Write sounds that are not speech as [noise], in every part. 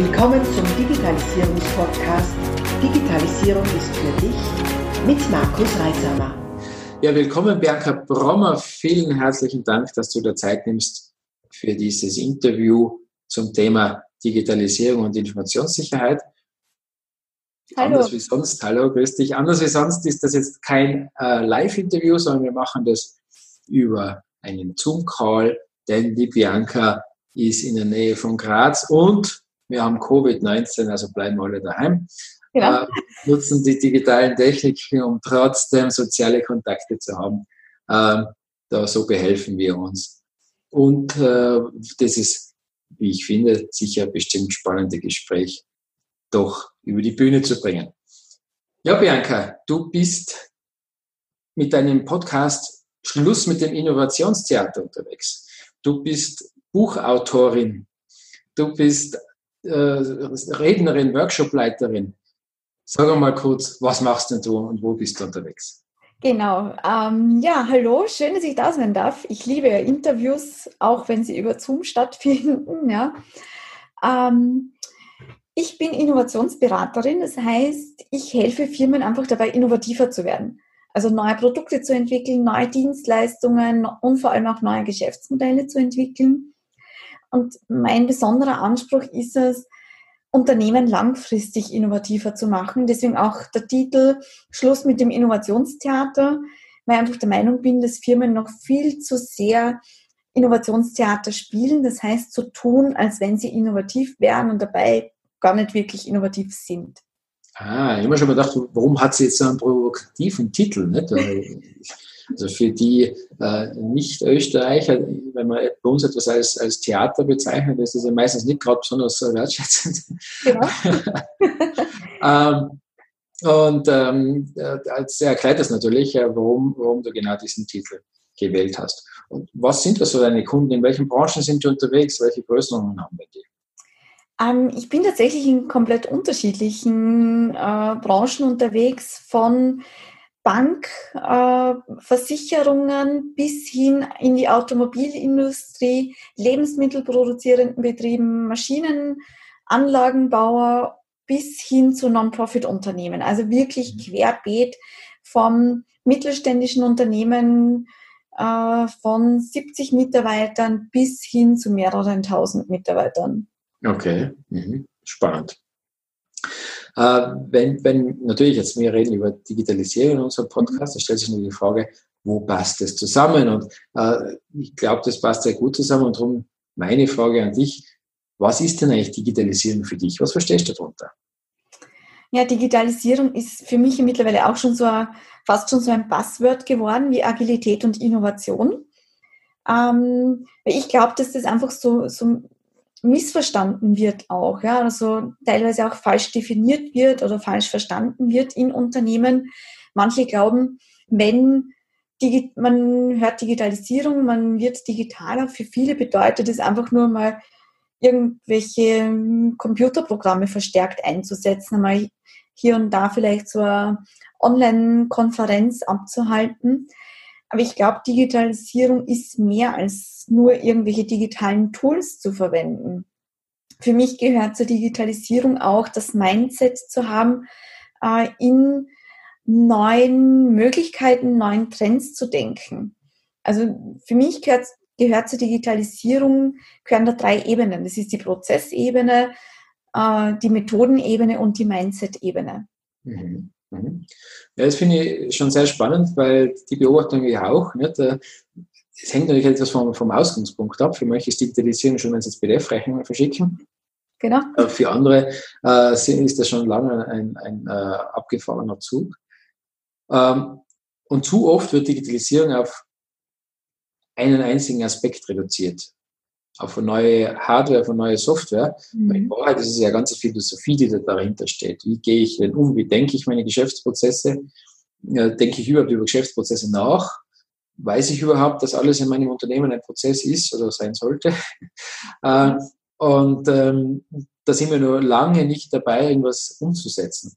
Willkommen zum Digitalisierungspodcast Digitalisierung ist für dich mit Markus Reisamer. Ja, willkommen Bianca Brommer. Vielen herzlichen Dank, dass du dir Zeit nimmst für dieses Interview zum Thema Digitalisierung und Informationssicherheit. Hallo. Anders wie sonst, hallo, grüß dich. Anders wie sonst ist das jetzt kein äh, Live-Interview, sondern wir machen das über einen Zoom-Call, denn die Bianca ist in der Nähe von Graz und wir haben Covid-19, also bleiben alle daheim. Genau. Äh, nutzen die digitalen Techniken, um trotzdem soziale Kontakte zu haben. Äh, da so behelfen wir uns. Und äh, das ist, wie ich finde, sicher bestimmt spannende Gespräch doch über die Bühne zu bringen. Ja, Bianca, du bist mit deinem Podcast Schluss mit dem Innovationstheater unterwegs. Du bist Buchautorin. Du bist äh, Rednerin, Workshopleiterin. Sag mal kurz, was machst denn du und wo bist du unterwegs? Genau. Ähm, ja, hallo, schön, dass ich da sein darf. Ich liebe Interviews, auch wenn sie über Zoom stattfinden. Ja. Ähm, ich bin Innovationsberaterin, das heißt, ich helfe Firmen einfach dabei, innovativer zu werden. Also neue Produkte zu entwickeln, neue Dienstleistungen und vor allem auch neue Geschäftsmodelle zu entwickeln. Und mein besonderer Anspruch ist es, Unternehmen langfristig innovativer zu machen. Deswegen auch der Titel Schluss mit dem Innovationstheater, weil ich einfach der Meinung bin, dass Firmen noch viel zu sehr Innovationstheater spielen. Das heißt, zu so tun, als wenn sie innovativ wären und dabei gar nicht wirklich innovativ sind. Ah, ich habe mir schon gedacht, warum hat sie jetzt so einen provokativen Titel? Nicht? Also für die äh, Nicht-Österreicher, wenn man bei uns etwas als, als Theater bezeichnet, ist das ja meistens nicht gerade besonders wertschätzend. Genau. [laughs] ähm, und ähm, äh, erklärt das natürlich, äh, warum, warum du genau diesen Titel gewählt hast. Und was sind das so deine Kunden? In welchen Branchen sind die unterwegs? Welche Größenordnungen haben wir die? Ähm, ich bin tatsächlich in komplett unterschiedlichen äh, Branchen unterwegs, von Bank, äh, Versicherungen bis hin in die Automobilindustrie, Lebensmittelproduzierenden Betrieben, Maschinenanlagenbauer bis hin zu Non-Profit-Unternehmen. Also wirklich mhm. querbeet vom mittelständischen Unternehmen äh, von 70 Mitarbeitern bis hin zu mehreren tausend Mitarbeitern. Okay, mhm. spannend. Äh, wenn, wenn natürlich jetzt wir reden über Digitalisierung in unserem Podcast, da stellt sich nur die Frage, wo passt das zusammen? Und äh, ich glaube, das passt sehr gut zusammen. Und darum meine Frage an dich, was ist denn eigentlich Digitalisierung für dich? Was verstehst du darunter? Ja, Digitalisierung ist für mich mittlerweile auch schon so ein, fast schon so ein Passwort geworden wie Agilität und Innovation. Ähm, ich glaube, dass das einfach so, so missverstanden wird auch, ja, also teilweise auch falsch definiert wird oder falsch verstanden wird in Unternehmen. Manche glauben, wenn Digi man hört Digitalisierung, man wird digitaler. Für viele bedeutet es einfach nur mal irgendwelche hm, Computerprogramme verstärkt einzusetzen, einmal hier und da vielleicht so eine Online-Konferenz abzuhalten. Aber ich glaube, Digitalisierung ist mehr als nur irgendwelche digitalen Tools zu verwenden. Für mich gehört zur Digitalisierung auch das Mindset zu haben, äh, in neuen Möglichkeiten, neuen Trends zu denken. Also für mich gehört, gehört zur Digitalisierung, gehören da drei Ebenen. Das ist die Prozessebene, äh, die Methodenebene und die Mindset-Ebene. Mhm. Mhm. Ja, das finde ich schon sehr spannend, weil die Beobachtung ich auch. Nicht? Äh, es hängt natürlich etwas vom, vom Ausgangspunkt ab. Für manche ist Digitalisierung schon, wenn sie jetzt PDF-Rechnungen verschicken. Genau. Äh, für andere äh, ist das schon lange ein, ein äh, abgefahrener Zug. Ähm, und zu oft wird Digitalisierung auf einen einzigen Aspekt reduziert auf eine neue Hardware, auf eine neue Software. Mhm. In Wahrheit ist es ja ganz Philosophie, die da dahinter steht. Wie gehe ich denn um? Wie denke ich meine Geschäftsprozesse? denke ich überhaupt über Geschäftsprozesse nach? Weiß ich überhaupt, dass alles in meinem Unternehmen ein Prozess ist oder sein sollte? [laughs] äh, und ähm, da sind wir nur lange nicht dabei, irgendwas umzusetzen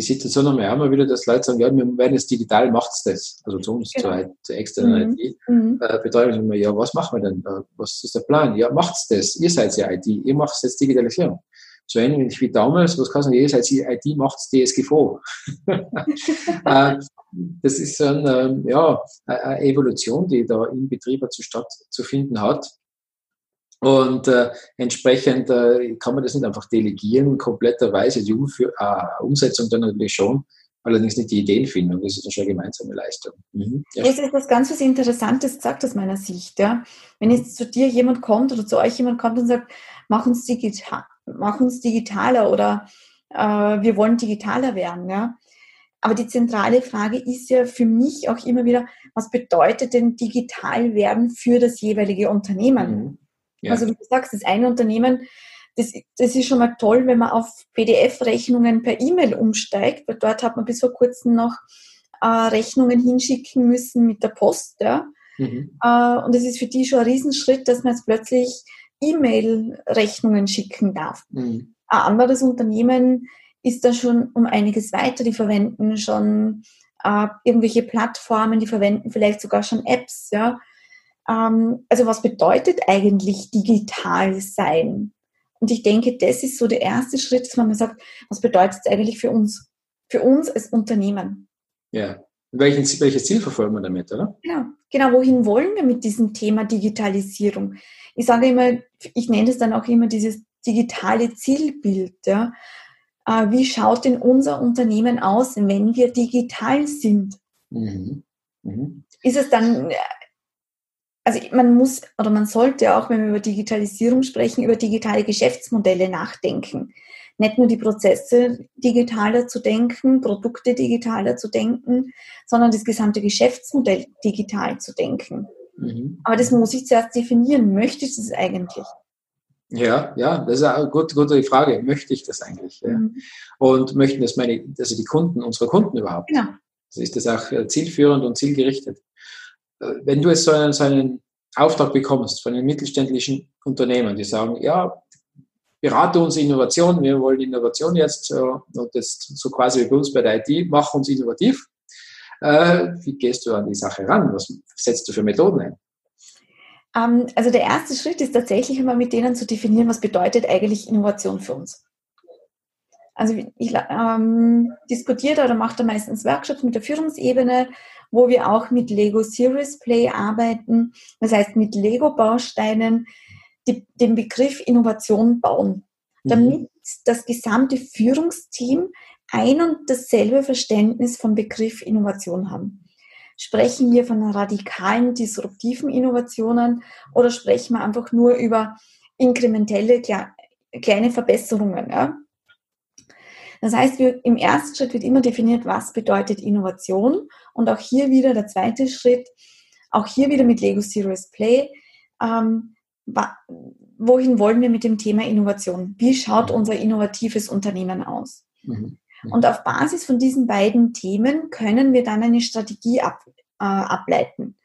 die Situation haben wir auch immer wieder, dass Leute sagen, ja, wir werden jetzt digital, macht's das. Also zu uns, genau. zur, zur externen mhm. IT. Mhm. Äh, betreiben wir, ja, was machen wir denn? Was ist der Plan? Ja, macht's das. Ihr seid ja IT, ihr macht jetzt Digitalisierung. so ähnlich wie damals, was kann man sagen, jedes IT macht DSGVO. [laughs] Äh, das ist so eine, ja, eine Evolution, die da im Betrieb zu finden hat. Und äh, entsprechend äh, kann man das nicht einfach delegieren, kompletterweise. Die Umfür äh, Umsetzung dann natürlich schon, allerdings nicht die Ideenfindung. Das ist schon eine gemeinsame Leistung. Mhm. Ja. Das ist was ganz was Interessantes gesagt aus meiner Sicht. Ja. Wenn jetzt zu dir jemand kommt oder zu euch jemand kommt und sagt, mach uns, digital, mach uns digitaler oder äh, wir wollen digitaler werden. Ja. Aber die zentrale Frage ist ja für mich auch immer wieder, was bedeutet denn digital werden für das jeweilige Unternehmen? Mhm. Ja. Also wie du sagst, das eine Unternehmen, das, das ist schon mal toll, wenn man auf PDF-Rechnungen per E-Mail umsteigt, weil dort hat man bis vor kurzem noch äh, Rechnungen hinschicken müssen mit der Post. Ja? Mhm. Äh, und es ist für die schon ein Riesenschritt, dass man jetzt plötzlich E-Mail-Rechnungen schicken darf. Mhm. Ein anderes Unternehmen ist da schon um einiges weiter. Die verwenden schon äh, irgendwelche Plattformen, die verwenden vielleicht sogar schon Apps. Ja? Ähm, also was bedeutet eigentlich digital sein? Und ich denke, das ist so der erste Schritt, dass man mal sagt, was bedeutet es eigentlich für uns? Für uns als Unternehmen. Ja. Welchen, welches Ziel verfolgen wir damit, oder? Genau. Genau, wohin wollen wir mit diesem Thema Digitalisierung? Ich sage immer, ich nenne es dann auch immer dieses digitale Zielbild. Ja? Äh, wie schaut denn unser Unternehmen aus, wenn wir digital sind? Mhm. Mhm. Ist es dann also man muss oder man sollte auch, wenn wir über Digitalisierung sprechen, über digitale Geschäftsmodelle nachdenken. Nicht nur die Prozesse digitaler zu denken, Produkte digitaler zu denken, sondern das gesamte Geschäftsmodell digital zu denken. Mhm. Aber das muss ich zuerst definieren. Möchte ich das eigentlich? Ja, ja, das ist eine gute, gute Frage. Möchte ich das eigentlich? Ja? Mhm. Und möchten das meine, also die Kunden, unsere Kunden überhaupt? Genau. Also ist das auch äh, zielführend und zielgerichtet? Wenn du jetzt so einen, so einen Auftrag bekommst von einem mittelständischen Unternehmen, die sagen, ja, berate uns Innovation, wir wollen Innovation jetzt, äh, und das so quasi wie bei uns bei der IT, mach uns innovativ. Äh, wie gehst du an die Sache ran? Was setzt du für Methoden ein? Ähm, also der erste Schritt ist tatsächlich immer mit denen zu definieren, was bedeutet eigentlich Innovation für uns. Also ich ähm, diskutiere oder mache da meistens Workshops mit der Führungsebene wo wir auch mit Lego Series Play arbeiten. Das heißt, mit Lego-Bausteinen den Begriff Innovation bauen, damit mhm. das gesamte Führungsteam ein und dasselbe Verständnis vom Begriff Innovation haben. Sprechen wir von radikalen, disruptiven Innovationen oder sprechen wir einfach nur über inkrementelle kleine Verbesserungen? Ja? Das heißt, wir, im ersten Schritt wird immer definiert, was bedeutet Innovation. Und auch hier wieder der zweite Schritt, auch hier wieder mit Lego Serious Play. Ähm, wohin wollen wir mit dem Thema Innovation? Wie schaut mhm. unser innovatives Unternehmen aus? Mhm. Mhm. Und auf Basis von diesen beiden Themen können wir dann eine Strategie ab, äh, ableiten.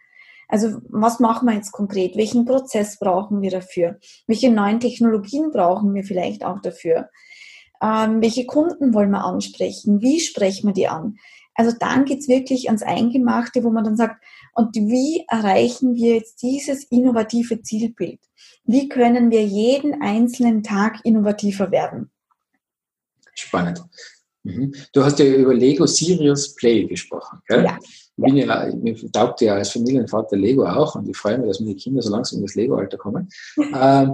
Also was machen wir jetzt konkret? Welchen Prozess brauchen wir dafür? Welche neuen Technologien brauchen wir vielleicht auch dafür? Ähm, welche Kunden wollen wir ansprechen? Wie sprechen wir die an? Also dann geht's wirklich ans Eingemachte, wo man dann sagt, und wie erreichen wir jetzt dieses innovative Zielbild? Wie können wir jeden einzelnen Tag innovativer werden? Spannend. Mhm. Du hast ja über Lego Serious Play gesprochen. Gell? Ja. Bin ja, mir taugt ja als Familienvater Lego auch und ich freue mich, dass meine Kinder so langsam in das Lego-Alter kommen. [laughs] ähm,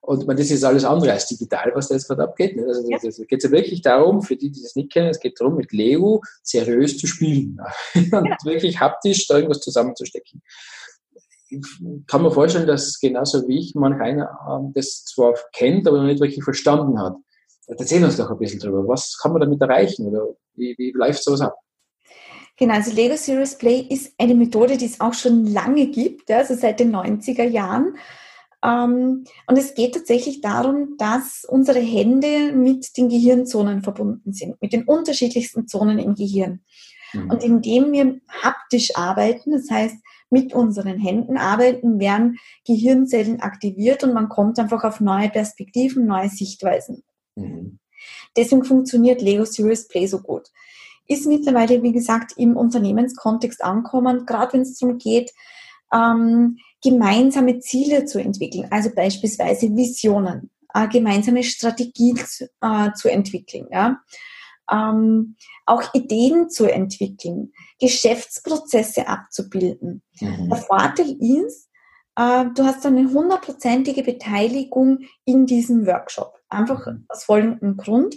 und man, das ist alles andere als digital, was da jetzt gerade abgeht. Ne? Also, ja. Es geht ja wirklich darum, für die, die das nicht kennen, es geht darum, mit Lego seriös zu spielen [laughs] und ja. wirklich haptisch da irgendwas zusammenzustecken. Ich kann mir vorstellen, dass genauso wie ich manch einer ähm, das zwar kennt, aber noch nicht wirklich verstanden hat. Erzähl uns doch ein bisschen darüber. Was kann man damit erreichen oder wie, wie läuft sowas ab? Genau, also Lego Serious Play ist eine Methode, die es auch schon lange gibt, also seit den 90er Jahren. Ähm, und es geht tatsächlich darum, dass unsere Hände mit den Gehirnzonen verbunden sind, mit den unterschiedlichsten Zonen im Gehirn. Mhm. Und indem wir haptisch arbeiten, das heißt mit unseren Händen arbeiten, werden Gehirnzellen aktiviert und man kommt einfach auf neue Perspektiven, neue Sichtweisen. Mhm. Deswegen funktioniert Lego Serious Play so gut. Ist mittlerweile, wie gesagt, im Unternehmenskontext ankommen, gerade wenn es darum geht, ähm, gemeinsame Ziele zu entwickeln, also beispielsweise Visionen. äh, gemeinsame Strategien zu, äh, zu entwickeln. Ja? Ähm, auch Ideen zu entwickeln, Geschäftsprozesse abzubilden. Mhm. Der Vorteil ist, äh, du hast eine hundertprozentige Beteiligung in diesem Workshop. Einfach mhm. aus folgendem Grund.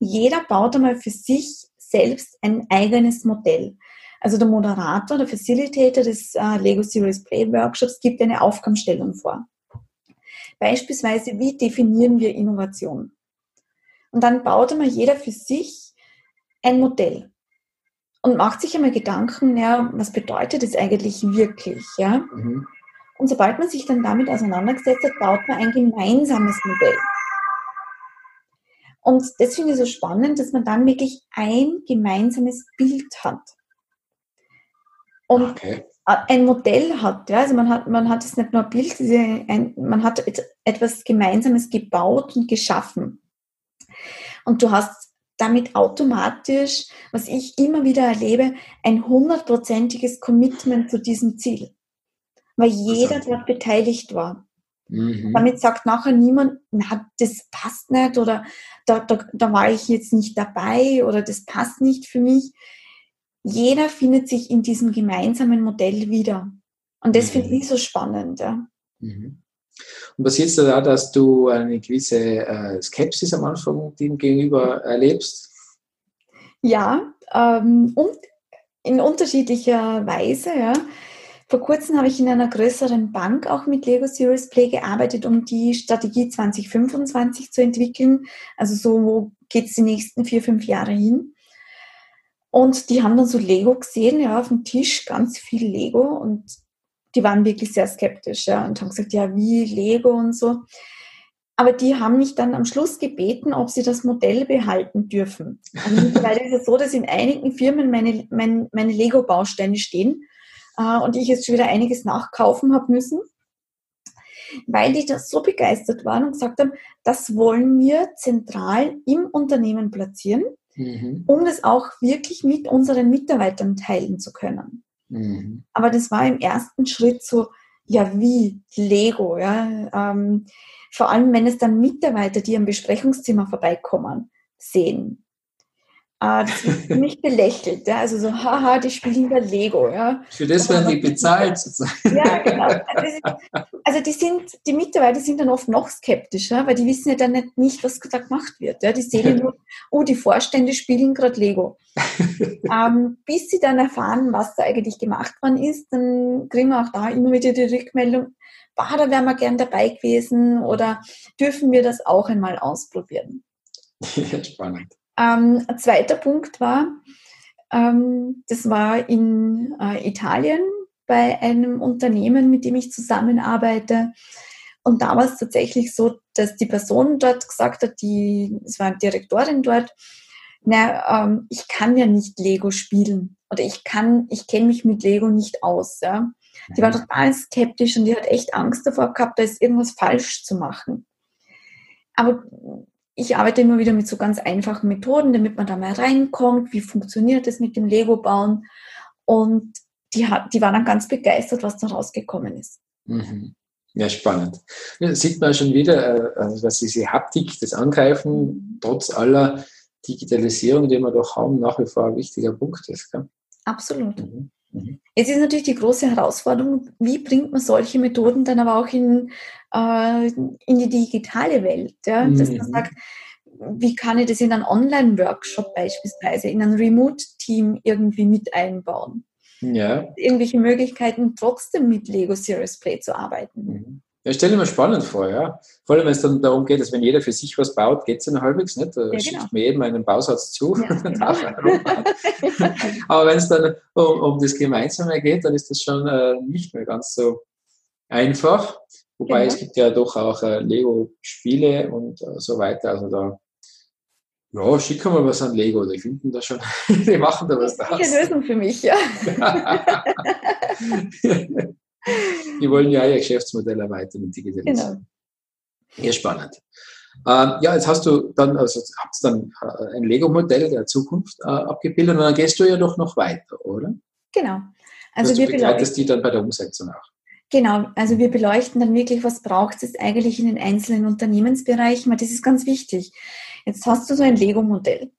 Jeder baut einmal für sich selbst ein eigenes Modell. Also der Moderator, der Facilitator des äh, Lego Series Play Workshops gibt eine Aufgabenstellung vor. Beispielsweise, wie definieren wir Innovation? Und dann baut einmal jeder für sich ein Modell und macht sich einmal Gedanken, ja, was bedeutet es eigentlich wirklich, ja? Mhm. Und sobald man sich dann damit auseinandergesetzt hat, baut man ein gemeinsames Modell. Und das finde ich so spannend, dass man dann wirklich ein gemeinsames Bild hat. Und okay. ein Modell hat, ja, also man hat, man hat es nicht nur ein Bild, man hat etwas Gemeinsames gebaut und geschaffen. Und du hast damit automatisch, was ich immer wieder erlebe, ein hundertprozentiges Commitment zu diesem Ziel. Weil jeder dort beteiligt war. Mhm. Damit sagt nachher niemand, na, das passt nicht oder da, da, da war ich jetzt nicht dabei oder das passt nicht für mich. Jeder findet sich in diesem gemeinsamen Modell wieder. Und das mhm. finde ich so spannend. Ja. Mhm. Und passiert es da, dass du eine gewisse äh, Skepsis am Anfang dem gegenüber erlebst? Ja, ähm, und in unterschiedlicher Weise. Ja. Vor kurzem habe ich in einer größeren Bank auch mit Lego Series Play gearbeitet, um die Strategie 2025 zu entwickeln. Also so, wo geht es die nächsten vier, fünf Jahre hin? Und die haben dann so Lego gesehen, ja, auf dem Tisch, ganz viel Lego und die waren wirklich sehr skeptisch, ja, und haben gesagt, ja, wie Lego und so. Aber die haben mich dann am Schluss gebeten, ob sie das Modell behalten dürfen. Also mittlerweile ist es so, dass in einigen Firmen meine, meine, meine Lego-Bausteine stehen äh, und ich jetzt schon wieder einiges nachkaufen habe müssen, weil die da so begeistert waren und gesagt haben, das wollen wir zentral im Unternehmen platzieren, mhm. um das auch wirklich mit unseren Mitarbeitern teilen zu können. Mhm. Aber das war im ersten Schritt so, ja, wie Lego, ja. Ähm, vor allem, wenn es dann Mitarbeiter, die am Besprechungszimmer vorbeikommen, sehen. Äh, das wird ziemlich belächelt. Ja? Also so, haha, die spielen da Lego. Ja? Für das werden die bezahlt sozusagen. Ja, genau. Also die sind, die Mitarbeiter sind dann oft noch skeptischer, weil die wissen ja dann nicht, nicht was da gemacht wird. Ja? Die sehen nur, oh, die Vorstände spielen gerade Lego. [laughs] ähm, bis sie dann erfahren, was da eigentlich gemacht worden ist, dann kriegen wir auch da immer wieder die Rückmeldung, bah, da wären wir gern dabei gewesen oder dürfen wir das auch einmal ausprobieren. Ja, spannend. Ähm, ein zweiter Punkt war, ähm, das war in äh, Italien bei einem Unternehmen, mit dem ich zusammenarbeite. Und da war es tatsächlich so, dass die Person dort gesagt hat, die, es war eine Direktorin dort, na, ähm, ich kann ja nicht Lego spielen oder ich kann, ich kenne mich mit Lego nicht aus. Ja. Die war mhm. total skeptisch und die hat echt Angst davor gehabt, da ist irgendwas falsch zu machen. Aber ich arbeite immer wieder mit so ganz einfachen Methoden, damit man da mal reinkommt, wie funktioniert das mit dem Lego-Bauen. Und die, hat, die war dann ganz begeistert, was da rausgekommen ist. Mhm. Ja, spannend. Ja, sieht man schon wieder, äh, also dass diese Haptik, das Angreifen, trotz aller Digitalisierung, die wir doch haben, nach wie vor ein wichtiger Punkt ist. Gell? Absolut. Mhm. Mhm. Es ist natürlich die große Herausforderung, wie bringt man solche Methoden dann aber auch in, äh, in die digitale Welt. Ja? Mhm. Dass man sagt, wie kann ich das in einen Online-Workshop beispielsweise, in ein Remote-Team irgendwie mit einbauen? Ja. Irgendwelche Möglichkeiten, trotzdem mit Lego Series Play zu arbeiten. Mhm. Ja, stelle mir spannend vor, ja. Vor allem, wenn es dann darum geht, dass wenn jeder für sich was baut, geht es ja noch halbwegs nicht. Da ja, schickt genau. mir jedem einen Bausatz zu. Ja, [laughs] genau. [laughs] Aber wenn es dann um, um, das Gemeinsame geht, dann ist das schon äh, nicht mehr ganz so einfach. Wobei genau. es gibt ja doch auch äh, Lego-Spiele und äh, so weiter. Also da, ja, schicken wir was an Lego. Die finden da schon, [laughs] die machen da was draus. Das ist eine Lösung für mich, ja. [laughs] Die wollen ja ihr Geschäftsmodell erweitern und digitalisieren. Genau. Ja, spannend. Ähm, ja, jetzt hast du dann, also habt dann äh, ein Lego-Modell der Zukunft äh, abgebildet und dann gehst du ja doch noch weiter, oder? Genau. Also, also wir begleitest die dann bei der Umsetzung auch. Genau, also wir beleuchten dann wirklich, was braucht es eigentlich in den einzelnen Unternehmensbereichen, weil das ist ganz wichtig. Jetzt hast du so ein Lego-Modell.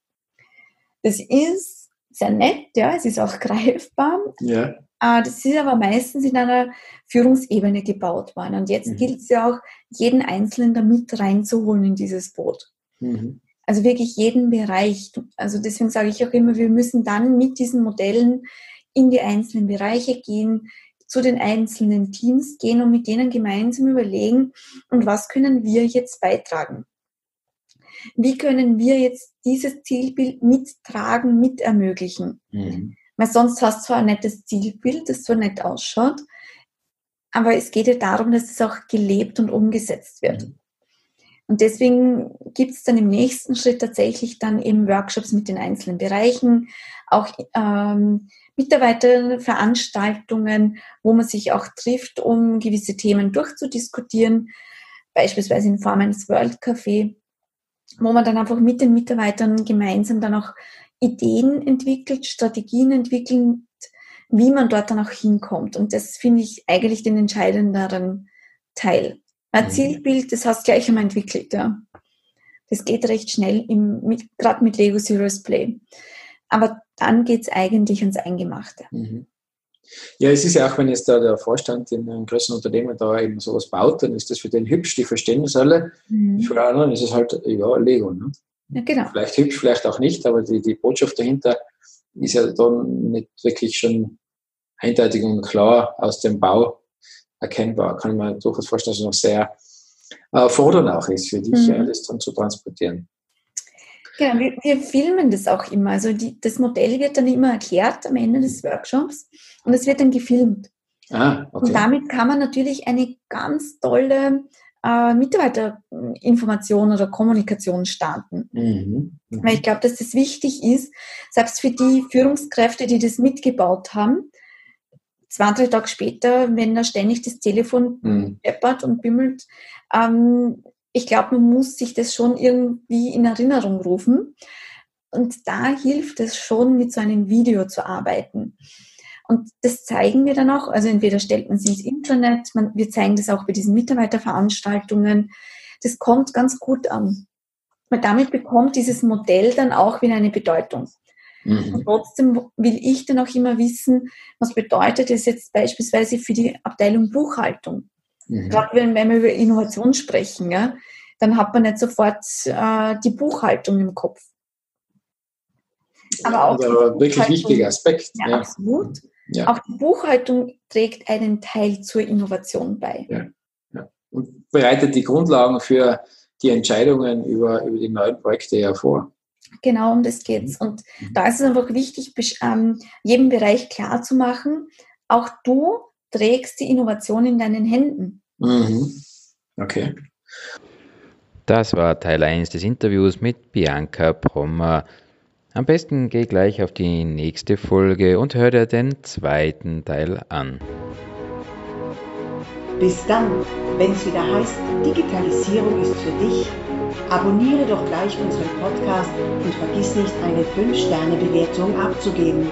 Das ist sehr nett, ja, es ist auch [laughs] greifbar. Ja. Ah, das ist aber meistens in einer Führungsebene gebaut worden. Und jetzt mhm. gilt es ja auch, jeden Einzelnen da mit reinzuholen in dieses Boot. Mhm. Also wirklich jeden Bereich. Also deswegen sage ich auch immer, wir müssen dann mit diesen Modellen in die einzelnen Bereiche gehen, zu den einzelnen Teams gehen und mit denen gemeinsam überlegen, und was können wir jetzt beitragen? Wie können wir jetzt dieses Zielbild mittragen, mit ermöglichen? Mhm. Weil sonst hast du zwar ein nettes Zielbild, das so nett ausschaut, aber es geht ja darum, dass es auch gelebt und umgesetzt wird. Mhm. Und deswegen gibt es dann im nächsten Schritt tatsächlich dann eben Workshops mit den einzelnen Bereichen, auch ähm, Mitarbeiterveranstaltungen, wo man sich auch trifft, um gewisse Themen durchzudiskutieren, beispielsweise in Form eines World Café, wo man dann einfach mit den Mitarbeitern gemeinsam dann auch Ideen entwickelt, Strategien entwickelt, wie man dort dann auch hinkommt. Und das finde ich eigentlich den entscheidenderen Teil. Ein mhm. Zielbild, das hast du gleich einmal entwickelt, ja. Das geht recht schnell, gerade mit Lego Serious Play. Aber dann geht es eigentlich ans Eingemachte. Mhm. Ja, es ist ja auch, wenn jetzt da der Vorstand in einem größeren Unternehmen da eben sowas baut, dann ist das für den hübsch, die verstehen das alle. Mhm. Für anderen ist es halt, ja, Lego. Ne? Ja, genau. Vielleicht hübsch, vielleicht auch nicht, aber die, die Botschaft dahinter ist ja dann nicht wirklich schon eindeutig und klar aus dem Bau erkennbar. Kann man durchaus vorstellen, dass es noch sehr äh, fordernd auch ist für dich, mhm. das dann zu transportieren. Genau, wir, wir, filmen das auch immer. Also die, das Modell wird dann immer erklärt am Ende des Workshops und es wird dann gefilmt. Ah, okay. Und damit kann man natürlich eine ganz tolle äh, Mitarbeiterinformation oder Kommunikation starten. Mhm. Mhm. Weil ich glaube, dass das wichtig ist, selbst für die Führungskräfte, die das mitgebaut haben, zwei, drei Tage später, wenn da ständig das Telefon mhm. peppert und bimmelt, ähm, ich glaube, man muss sich das schon irgendwie in Erinnerung rufen. Und da hilft es schon, mit so einem Video zu arbeiten. Und das zeigen wir dann auch. Also entweder stellt man es ins Internet, man, wir zeigen das auch bei diesen Mitarbeiterveranstaltungen. Das kommt ganz gut an. Weil damit bekommt dieses Modell dann auch wieder eine Bedeutung. Mhm. Und trotzdem will ich dann auch immer wissen, was bedeutet es jetzt beispielsweise für die Abteilung Buchhaltung. Mhm. Gerade wenn, wenn wir über Innovation sprechen, ja, dann hat man nicht sofort äh, die Buchhaltung im Kopf. Aber auch also wirklich wichtiger Aspekt. Ja, ja. absolut. Ja. Auch die Buchhaltung trägt einen Teil zur Innovation bei. Ja. ja. Und bereitet die Grundlagen für die Entscheidungen über, über die neuen Projekte ja vor. Genau, um das geht's. Mhm. Und da ist es einfach wichtig, ähm, jedem Bereich klar zu machen, auch du trägst die Innovation in deinen Händen. Mhm. Okay. Das war Teil 1 des Interviews mit Bianca Brommer. Am besten geh gleich auf die nächste Folge und hör dir den zweiten Teil an. Bis dann, wenn es wieder heißt, Digitalisierung ist für dich, abonniere doch gleich unseren Podcast und vergiss nicht, eine 5-Sterne-Bewertung abzugeben.